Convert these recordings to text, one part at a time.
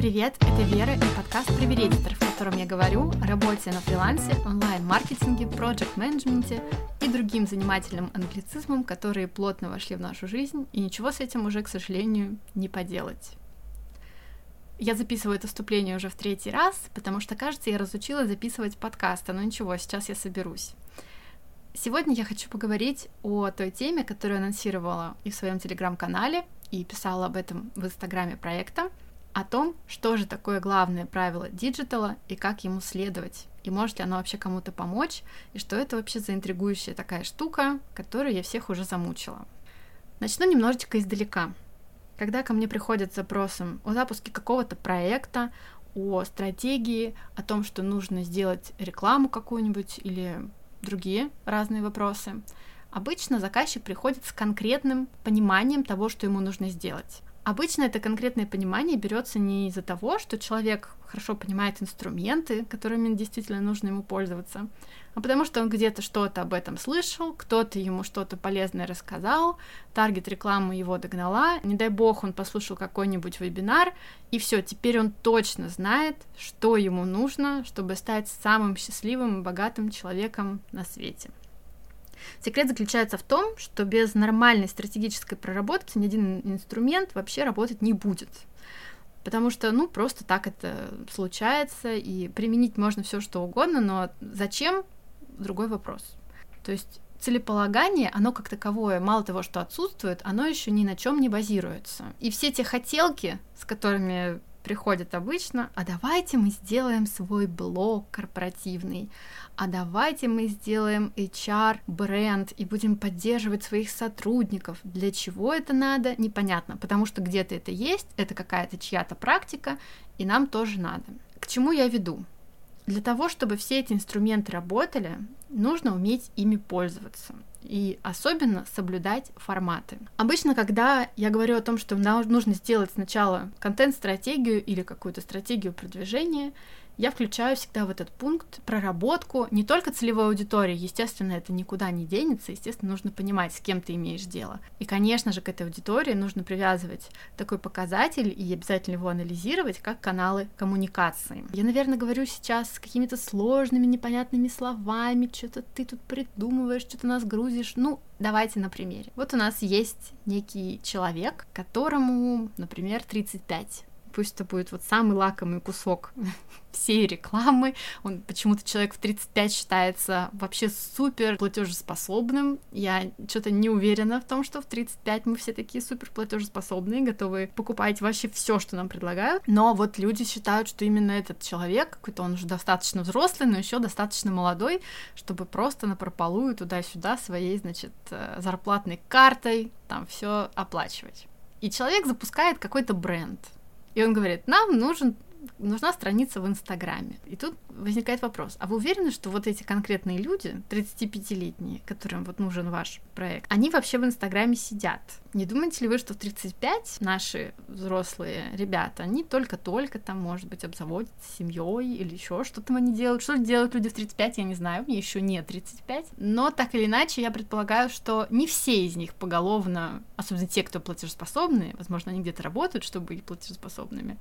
Привет, это Вера и подкаст «Привередитор», в котором я говорю о работе на фрилансе, онлайн-маркетинге, проект-менеджменте и другим занимательным англицизмам, которые плотно вошли в нашу жизнь, и ничего с этим уже, к сожалению, не поделать. Я записываю это вступление уже в третий раз, потому что, кажется, я разучилась записывать подкасты, но ничего, сейчас я соберусь. Сегодня я хочу поговорить о той теме, которую анонсировала и в своем телеграм-канале, и писала об этом в инстаграме проекта, о том, что же такое главное правило диджитала и как ему следовать, и может ли оно вообще кому-то помочь, и что это вообще за интригующая такая штука, которую я всех уже замучила. Начну немножечко издалека. Когда ко мне приходят с запросом о запуске какого-то проекта, о стратегии, о том, что нужно сделать рекламу какую-нибудь или другие разные вопросы, обычно заказчик приходит с конкретным пониманием того, что ему нужно сделать. Обычно это конкретное понимание берется не из-за того, что человек хорошо понимает инструменты, которыми действительно нужно ему пользоваться, а потому что он где-то что-то об этом слышал, кто-то ему что-то полезное рассказал, таргет рекламы его догнала, не дай бог он послушал какой-нибудь вебинар, и все, теперь он точно знает, что ему нужно, чтобы стать самым счастливым и богатым человеком на свете. Секрет заключается в том, что без нормальной стратегической проработки ни один инструмент вообще работать не будет. Потому что, ну, просто так это случается, и применить можно все что угодно, но зачем другой вопрос. То есть целеполагание, оно как таковое, мало того, что отсутствует, оно еще ни на чем не базируется. И все те хотелки, с которыми приходят обычно, а давайте мы сделаем свой блог корпоративный, а давайте мы сделаем HR-бренд и будем поддерживать своих сотрудников. Для чего это надо, непонятно, потому что где-то это есть, это какая-то чья-то практика, и нам тоже надо. К чему я веду? Для того, чтобы все эти инструменты работали, нужно уметь ими пользоваться и особенно соблюдать форматы. Обычно, когда я говорю о том, что нужно сделать сначала контент-стратегию или какую-то стратегию продвижения, я включаю всегда в этот пункт проработку не только целевой аудитории, естественно, это никуда не денется, естественно, нужно понимать, с кем ты имеешь дело. И, конечно же, к этой аудитории нужно привязывать такой показатель и обязательно его анализировать, как каналы коммуникации. Я, наверное, говорю сейчас с какими-то сложными, непонятными словами, что-то ты тут придумываешь, что-то нас грузишь. Ну, давайте на примере. Вот у нас есть некий человек, которому, например, 35 пусть это будет вот самый лакомый кусок всей рекламы. Он почему-то человек в 35 считается вообще супер платежеспособным. Я что-то не уверена в том, что в 35 мы все такие супер платежеспособные, готовы покупать вообще все, что нам предлагают. Но вот люди считают, что именно этот человек, какой-то он уже достаточно взрослый, но еще достаточно молодой, чтобы просто на прополую туда-сюда своей, значит, э, зарплатной картой там все оплачивать. И человек запускает какой-то бренд, и он говорит, нам нужен нужна страница в Инстаграме. И тут возникает вопрос, а вы уверены, что вот эти конкретные люди, 35-летние, которым вот нужен ваш проект, они вообще в Инстаграме сидят? Не думаете ли вы, что в 35 наши взрослые ребята, они только-только там, может быть, обзаводятся семьей или еще что там они делают? Что делают люди в 35, я не знаю, мне еще нет 35. Но так или иначе, я предполагаю, что не все из них поголовно, особенно те, кто платежеспособные, возможно, они где-то работают, чтобы быть платежеспособными,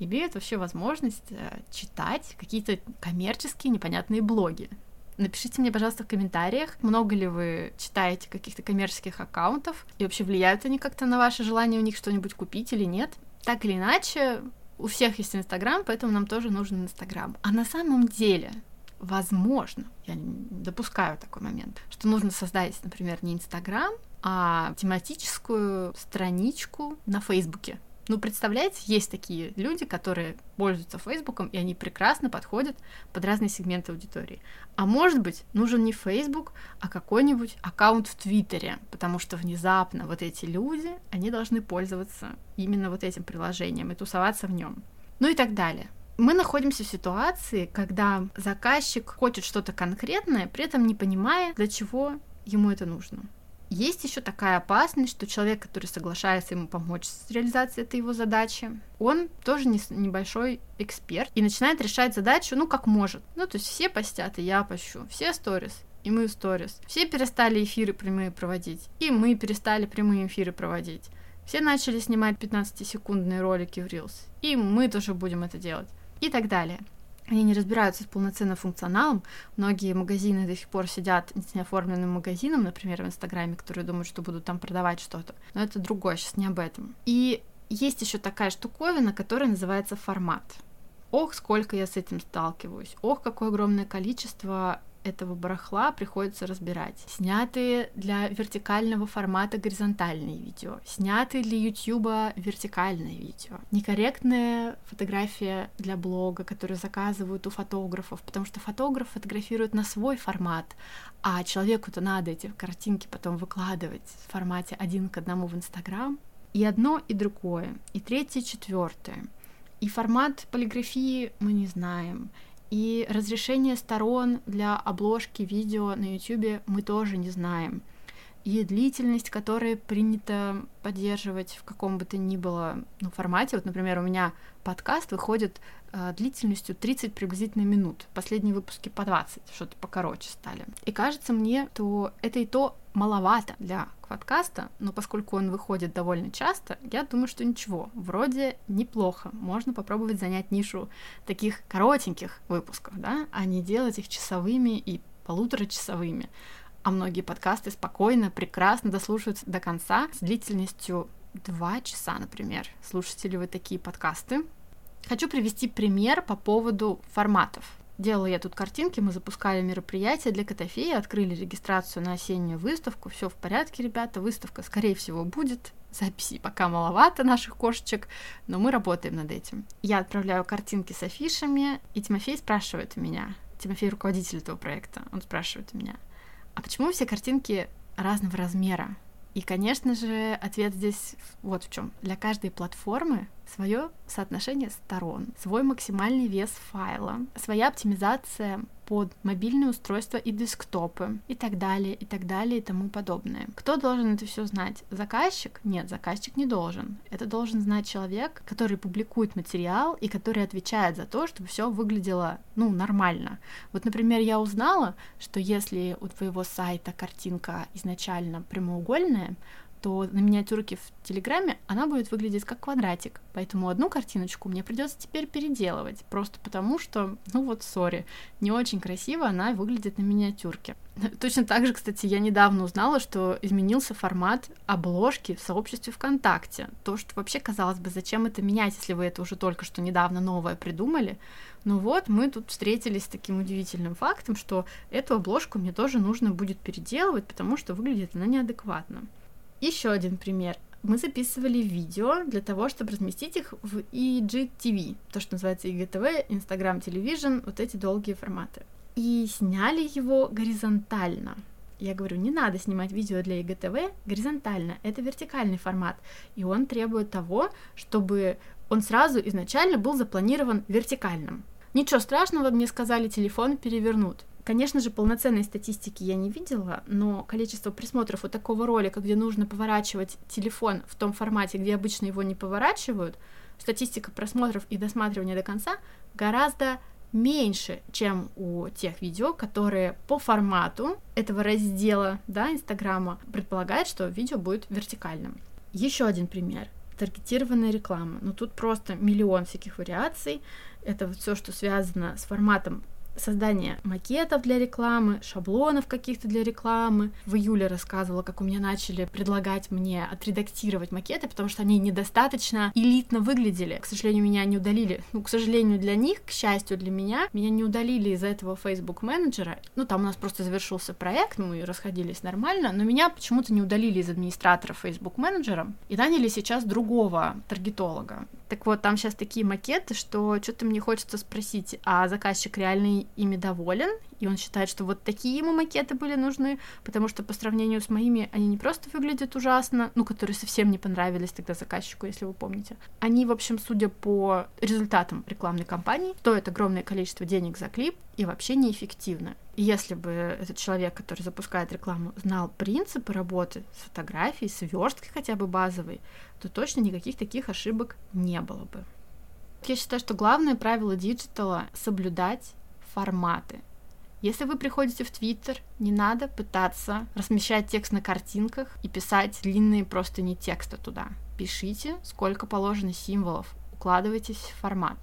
имеют вообще возможность э, читать какие-то коммерческие непонятные блоги. Напишите мне, пожалуйста, в комментариях, много ли вы читаете каких-то коммерческих аккаунтов, и вообще влияют они как-то на ваше желание у них что-нибудь купить или нет. Так или иначе, у всех есть Инстаграм, поэтому нам тоже нужен Инстаграм. А на самом деле, возможно, я допускаю такой момент, что нужно создать, например, не Инстаграм, а тематическую страничку на Фейсбуке. Ну, представляете, есть такие люди, которые пользуются Фейсбуком, и они прекрасно подходят под разные сегменты аудитории. А может быть, нужен не Фейсбук, а какой-нибудь аккаунт в Твиттере, потому что внезапно вот эти люди, они должны пользоваться именно вот этим приложением и тусоваться в нем. Ну и так далее. Мы находимся в ситуации, когда заказчик хочет что-то конкретное, при этом не понимая, для чего ему это нужно. Есть еще такая опасность, что человек, который соглашается ему помочь с реализацией этой его задачи, он тоже не, небольшой эксперт и начинает решать задачу, ну, как может. Ну, то есть все постят, и я пощу, все сторис, и мы сторис. Все перестали эфиры прямые проводить, и мы перестали прямые эфиры проводить. Все начали снимать 15-секундные ролики в Reels, и мы тоже будем это делать. И так далее. Они не разбираются с полноценным функционалом. Многие магазины до сих пор сидят с неоформленным магазином, например, в Инстаграме, которые думают, что будут там продавать что-то. Но это другое, сейчас не об этом. И есть еще такая штуковина, которая называется формат. Ох, сколько я с этим сталкиваюсь. Ох, какое огромное количество этого барахла приходится разбирать. Снятые для вертикального формата горизонтальные видео, снятые для YouTube вертикальные видео, некорректная фотография для блога, которую заказывают у фотографов, потому что фотограф фотографирует на свой формат, а человеку-то надо эти картинки потом выкладывать в формате один к одному в Инстаграм. И одно, и другое, и третье, и четвертое. И формат полиграфии мы не знаем, и разрешение сторон для обложки видео на YouTube мы тоже не знаем. И длительность, которая принято поддерживать в каком бы то ни было ну, формате. Вот, например, у меня подкаст выходит э, длительностью 30 приблизительно минут. Последние выпуски по 20, что-то покороче стали. И кажется мне, что это и то маловато для подкаста, но поскольку он выходит довольно часто, я думаю, что ничего, вроде неплохо. Можно попробовать занять нишу таких коротеньких выпусков, да, а не делать их часовыми и полуторачасовыми. А многие подкасты спокойно, прекрасно дослушаются до конца с длительностью 2 часа, например. Слушаете ли вы такие подкасты? Хочу привести пример по поводу форматов. Делала я тут картинки, мы запускали мероприятие для Котофеи, открыли регистрацию на осеннюю выставку. Все в порядке, ребята, выставка, скорее всего, будет. Записи пока маловато наших кошечек, но мы работаем над этим. Я отправляю картинки с афишами, и Тимофей спрашивает меня, Тимофей руководитель этого проекта, он спрашивает меня, а почему все картинки разного размера? И, конечно же, ответ здесь вот в чем. Для каждой платформы свое соотношение сторон, свой максимальный вес файла, своя оптимизация под мобильные устройства и десктопы и так далее, и так далее, и тому подобное. Кто должен это все знать? Заказчик? Нет, заказчик не должен. Это должен знать человек, который публикует материал и который отвечает за то, чтобы все выглядело, ну, нормально. Вот, например, я узнала, что если у твоего сайта картинка изначально прямоугольная, то на миниатюрке в Телеграме она будет выглядеть как квадратик. Поэтому одну картиночку мне придется теперь переделывать. Просто потому, что, ну вот, сори, не очень красиво она выглядит на миниатюрке. Точно так же, кстати, я недавно узнала, что изменился формат обложки в сообществе ВКонтакте. То, что вообще казалось бы, зачем это менять, если вы это уже только что недавно новое придумали. Ну вот, мы тут встретились с таким удивительным фактом, что эту обложку мне тоже нужно будет переделывать, потому что выглядит она неадекватно. Еще один пример. Мы записывали видео для того, чтобы разместить их в IGTV, то, что называется IGTV, Instagram Television, вот эти долгие форматы. И сняли его горизонтально. Я говорю, не надо снимать видео для IGTV горизонтально, это вертикальный формат, и он требует того, чтобы он сразу изначально был запланирован вертикальным. Ничего страшного, мне сказали, телефон перевернут. Конечно же, полноценной статистики я не видела, но количество просмотров у такого ролика, где нужно поворачивать телефон в том формате, где обычно его не поворачивают, статистика просмотров и досматривания до конца гораздо меньше, чем у тех видео, которые по формату этого раздела, да, Инстаграма предполагают, что видео будет вертикальным. Еще один пример таргетированная реклама. Ну тут просто миллион всяких вариаций. Это все, что связано с форматом создание макетов для рекламы, шаблонов каких-то для рекламы. В июле рассказывала, как у меня начали предлагать мне отредактировать макеты, потому что они недостаточно элитно выглядели. К сожалению, меня не удалили. Ну, к сожалению, для них, к счастью для меня, меня не удалили из-за этого Facebook менеджера. Ну, там у нас просто завершился проект, мы расходились нормально, но меня почему-то не удалили из администратора Facebook менеджера и наняли сейчас другого таргетолога. Так вот, там сейчас такие макеты, что что-то мне хочется спросить, а заказчик реально ими доволен, и он считает, что вот такие ему макеты были нужны, потому что по сравнению с моими они не просто выглядят ужасно, ну, которые совсем не понравились тогда заказчику, если вы помните. Они, в общем, судя по результатам рекламной кампании, стоят огромное количество денег за клип и вообще неэффективны. И если бы этот человек, который запускает рекламу, знал принципы работы с фотографией, с версткой хотя бы базовой, то точно никаких таких ошибок не было бы. Я считаю, что главное правило диджитала — соблюдать форматы. Если вы приходите в Твиттер, не надо пытаться размещать текст на картинках и писать длинные простыни текста туда. Пишите, сколько положено символов, укладывайтесь в формат.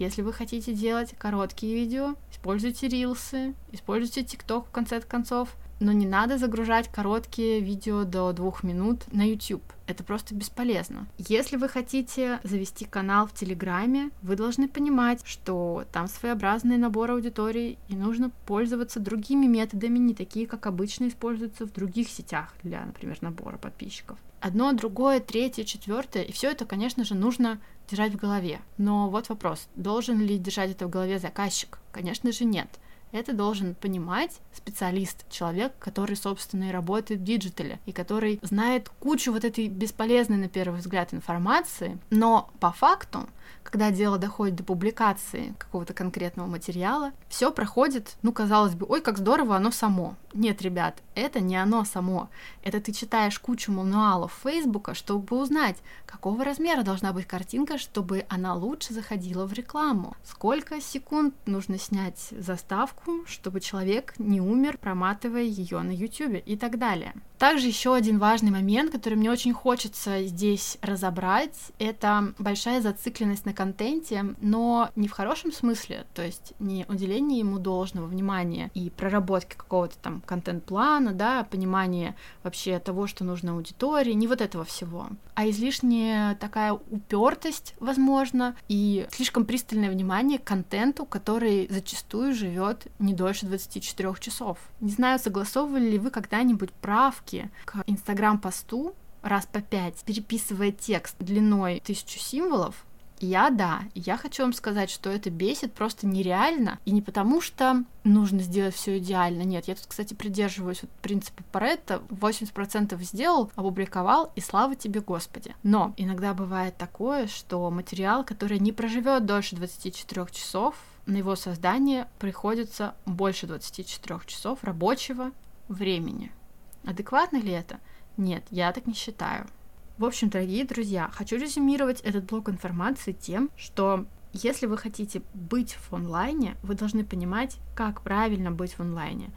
Если вы хотите делать короткие видео, используйте рилсы, используйте ТикТок в конце концов, но не надо загружать короткие видео до двух минут на YouTube. Это просто бесполезно. Если вы хотите завести канал в Телеграме, вы должны понимать, что там своеобразный набор аудитории, и нужно пользоваться другими методами, не такие, как обычно используются в других сетях для, например, набора подписчиков. Одно, другое, третье, четвертое, и все это, конечно же, нужно держать в голове. Но вот вопрос, должен ли держать это в голове заказчик? Конечно же, нет. Это должен понимать специалист, человек, который, собственно, и работает в диджитале, и который знает кучу вот этой бесполезной, на первый взгляд, информации, но по факту когда дело доходит до публикации какого-то конкретного материала, все проходит, ну, казалось бы, ой, как здорово, оно само. Нет, ребят, это не оно само. Это ты читаешь кучу мануалов Фейсбука, чтобы узнать, какого размера должна быть картинка, чтобы она лучше заходила в рекламу. Сколько секунд нужно снять заставку, чтобы человек не умер, проматывая ее на YouTube и так далее. Также еще один важный момент, который мне очень хочется здесь разобрать, это большая зацикленность на контенте, но не в хорошем смысле, то есть не уделение ему должного внимания и проработки какого-то там контент-плана, да, понимание вообще того, что нужно аудитории, не вот этого всего, а излишняя такая упертость, возможно, и слишком пристальное внимание к контенту, который зачастую живет не дольше 24 часов. Не знаю, согласовывали ли вы когда-нибудь правки ссылки к инстаграм-посту раз по пять, переписывая текст длиной тысячу символов, я да, я хочу вам сказать, что это бесит просто нереально, и не потому, что нужно сделать все идеально, нет, я тут, кстати, придерживаюсь вот принципа Паретта, 80% сделал, опубликовал, и слава тебе, Господи. Но иногда бывает такое, что материал, который не проживет дольше 24 часов, на его создание приходится больше 24 часов рабочего времени. Адекватно ли это? Нет, я так не считаю. В общем, дорогие друзья, хочу резюмировать этот блок информации тем, что если вы хотите быть в онлайне, вы должны понимать, как правильно быть в онлайне.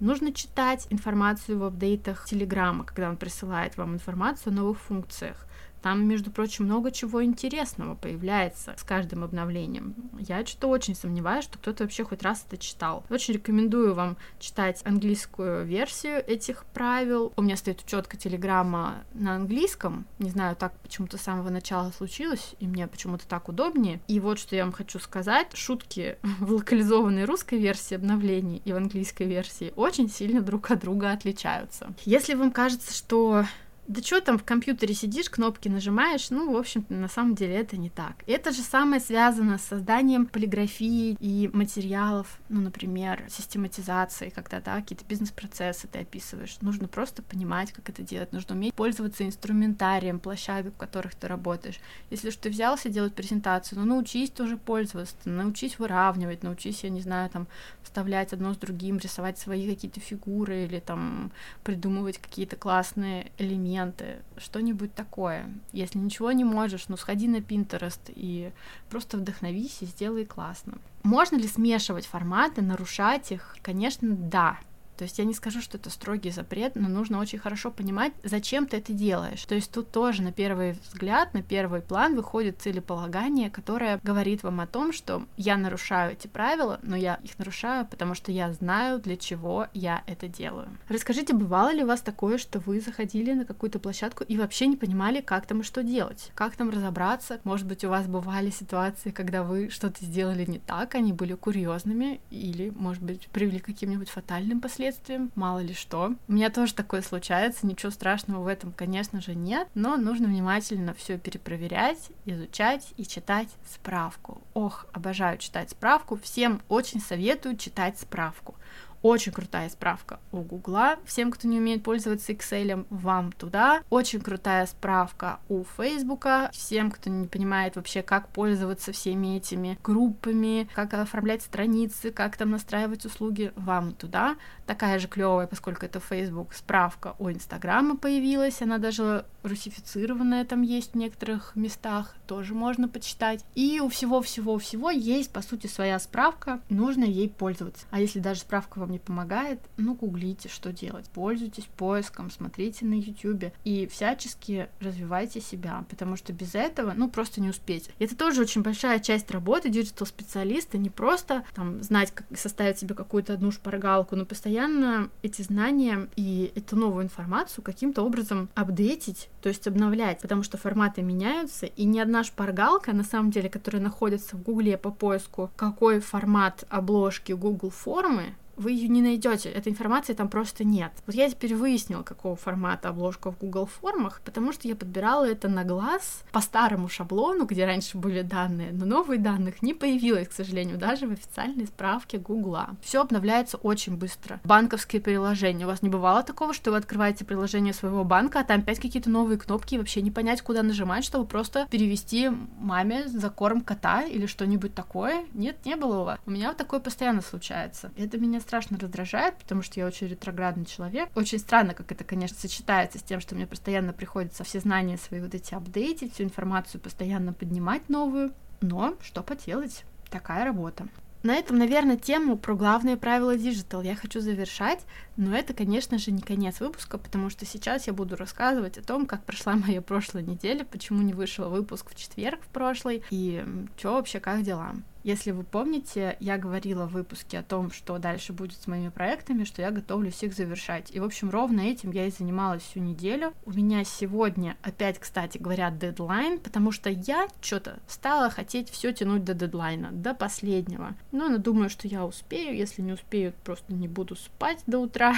Нужно читать информацию в апдейтах Телеграма, когда он присылает вам информацию о новых функциях. Там, между прочим, много чего интересного появляется с каждым обновлением. Я что-то очень сомневаюсь, что кто-то вообще хоть раз это читал. Очень рекомендую вам читать английскую версию этих правил. У меня стоит учетка телеграмма на английском. Не знаю, так почему-то с самого начала случилось, и мне почему-то так удобнее. И вот что я вам хочу сказать. Шутки в локализованной русской версии обновлений и в английской версии очень сильно друг от друга отличаются. Если вам кажется, что да что там в компьютере сидишь, кнопки нажимаешь, ну, в общем на самом деле это не так. Это же самое связано с созданием полиграфии и материалов, ну, например, систематизации, когда, да, какие-то бизнес-процессы ты описываешь. Нужно просто понимать, как это делать, нужно уметь пользоваться инструментарием площадок, в которых ты работаешь. Если что ты взялся делать презентацию, ну, научись тоже пользоваться, научись выравнивать, научись, я не знаю, там, вставлять одно с другим, рисовать свои какие-то фигуры или там придумывать какие-то классные элементы, документы, что-нибудь такое. Если ничего не можешь, ну сходи на Pinterest и просто вдохновись и сделай классно. Можно ли смешивать форматы, нарушать их? Конечно, да. То есть я не скажу, что это строгий запрет, но нужно очень хорошо понимать, зачем ты это делаешь. То есть тут тоже на первый взгляд, на первый план выходит целеполагание, которое говорит вам о том, что я нарушаю эти правила, но я их нарушаю, потому что я знаю, для чего я это делаю. Расскажите, бывало ли у вас такое, что вы заходили на какую-то площадку и вообще не понимали, как там и что делать? Как там разобраться? Может быть, у вас бывали ситуации, когда вы что-то сделали не так, они были курьезными или, может быть, привели к каким-нибудь фатальным последствиям? Последствиям, мало ли что. У меня тоже такое случается, ничего страшного в этом, конечно же, нет, но нужно внимательно все перепроверять, изучать и читать справку. Ох, обожаю читать справку, всем очень советую читать справку. Очень крутая справка у Гугла. Всем, кто не умеет пользоваться Excel, вам туда. Очень крутая справка у Фейсбука. Всем, кто не понимает вообще, как пользоваться всеми этими группами, как оформлять страницы, как там настраивать услуги, вам туда. Такая же клевая, поскольку это Facebook, справка у Инстаграма появилась. Она даже русифицированная там есть в некоторых местах, тоже можно почитать. И у всего-всего-всего есть, по сути, своя справка, нужно ей пользоваться. А если даже справка вам не помогает, ну, гуглите, что делать. Пользуйтесь поиском, смотрите на YouTube и всячески развивайте себя, потому что без этого, ну, просто не успеть. И это тоже очень большая часть работы диджитал-специалиста, не просто там знать, как составить себе какую-то одну шпаргалку, но постоянно эти знания и эту новую информацию каким-то образом апдейтить, то есть обновлять, потому что форматы меняются, и ни одна шпаргалка, на самом деле, которая находится в Гугле по поиску, какой формат обложки Google формы, вы ее не найдете, этой информации там просто нет. Вот я теперь выяснила, какого формата обложка в Google формах, потому что я подбирала это на глаз по старому шаблону, где раньше были данные, но новых данных не появилось, к сожалению, даже в официальной справке Гугла. Все обновляется очень быстро. Банковские приложения. У вас не бывало такого, что вы открываете приложение своего банка, а там опять какие-то новые кнопки, и вообще не понять, куда нажимать, чтобы просто перевести маме за корм кота или что-нибудь такое? Нет, не было у вас. У меня вот такое постоянно случается. Это меня страшно раздражает, потому что я очень ретроградный человек. Очень странно, как это, конечно, сочетается с тем, что мне постоянно приходится все знания свои вот эти апдейтить, всю информацию постоянно поднимать новую. Но что поделать, такая работа. На этом, наверное, тему про главные правила Digital я хочу завершать, но это, конечно же, не конец выпуска, потому что сейчас я буду рассказывать о том, как прошла моя прошлая неделя, почему не вышел выпуск в четверг в прошлый, и что вообще, как дела. Если вы помните, я говорила в выпуске о том, что дальше будет с моими проектами, что я готовлюсь их завершать. И, в общем, ровно этим я и занималась всю неделю. У меня сегодня опять, кстати говоря, дедлайн, потому что я что-то стала хотеть все тянуть до дедлайна, до последнего. Но я думаю, что я успею. Если не успею, просто не буду спать до утра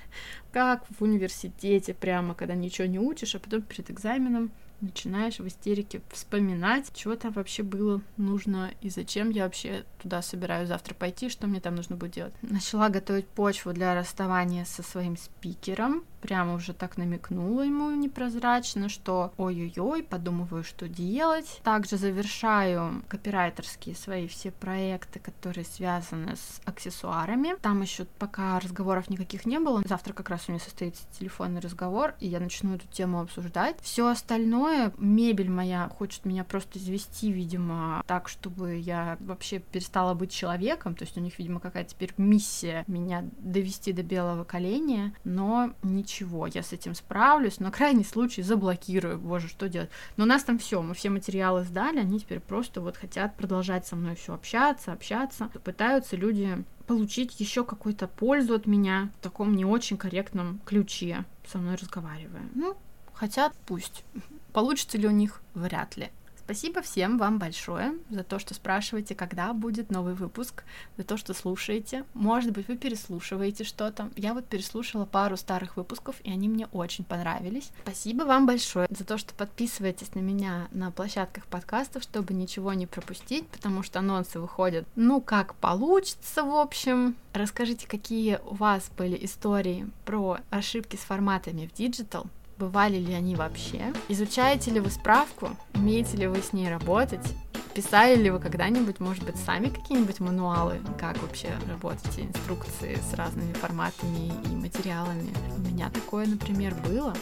как в университете прямо, когда ничего не учишь, а потом перед экзаменом начинаешь в истерике вспоминать, что там вообще было нужно и зачем я вообще туда собираюсь завтра пойти, что мне там нужно будет делать. Начала готовить почву для расставания со своим спикером, прямо уже так намекнула ему непрозрачно, что ой-ой-ой, подумываю, что делать. Также завершаю копирайтерские свои все проекты, которые связаны с аксессуарами. Там еще пока разговоров никаких не было. Завтра как раз у меня состоится телефонный разговор, и я начну эту тему обсуждать. Все остальное, мебель моя хочет меня просто извести, видимо, так, чтобы я вообще перестала быть человеком. То есть у них, видимо, какая-то теперь миссия меня довести до белого коленя, но ничего, я с этим справлюсь, на крайний случай заблокирую, боже, что делать. Но у нас там все, мы все материалы сдали, они теперь просто вот хотят продолжать со мной все общаться, общаться. Пытаются люди получить еще какую-то пользу от меня в таком не очень корректном ключе, со мной разговаривая. Ну, хотят, пусть. Получится ли у них? Вряд ли. Спасибо всем вам большое за то, что спрашиваете, когда будет новый выпуск, за то, что слушаете. Может быть, вы переслушиваете что-то. Я вот переслушала пару старых выпусков, и они мне очень понравились. Спасибо вам большое за то, что подписываетесь на меня на площадках подкастов, чтобы ничего не пропустить, потому что анонсы выходят, ну, как получится, в общем. Расскажите, какие у вас были истории про ошибки с форматами в диджитал, бывали ли они вообще, изучаете ли вы справку, умеете ли вы с ней работать, писали ли вы когда-нибудь, может быть, сами какие-нибудь мануалы, как вообще работать, инструкции с разными форматами и материалами. У меня такое, например, было.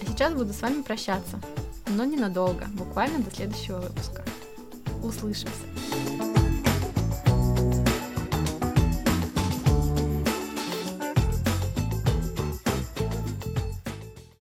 А сейчас буду с вами прощаться, но ненадолго, буквально до следующего выпуска. Услышимся!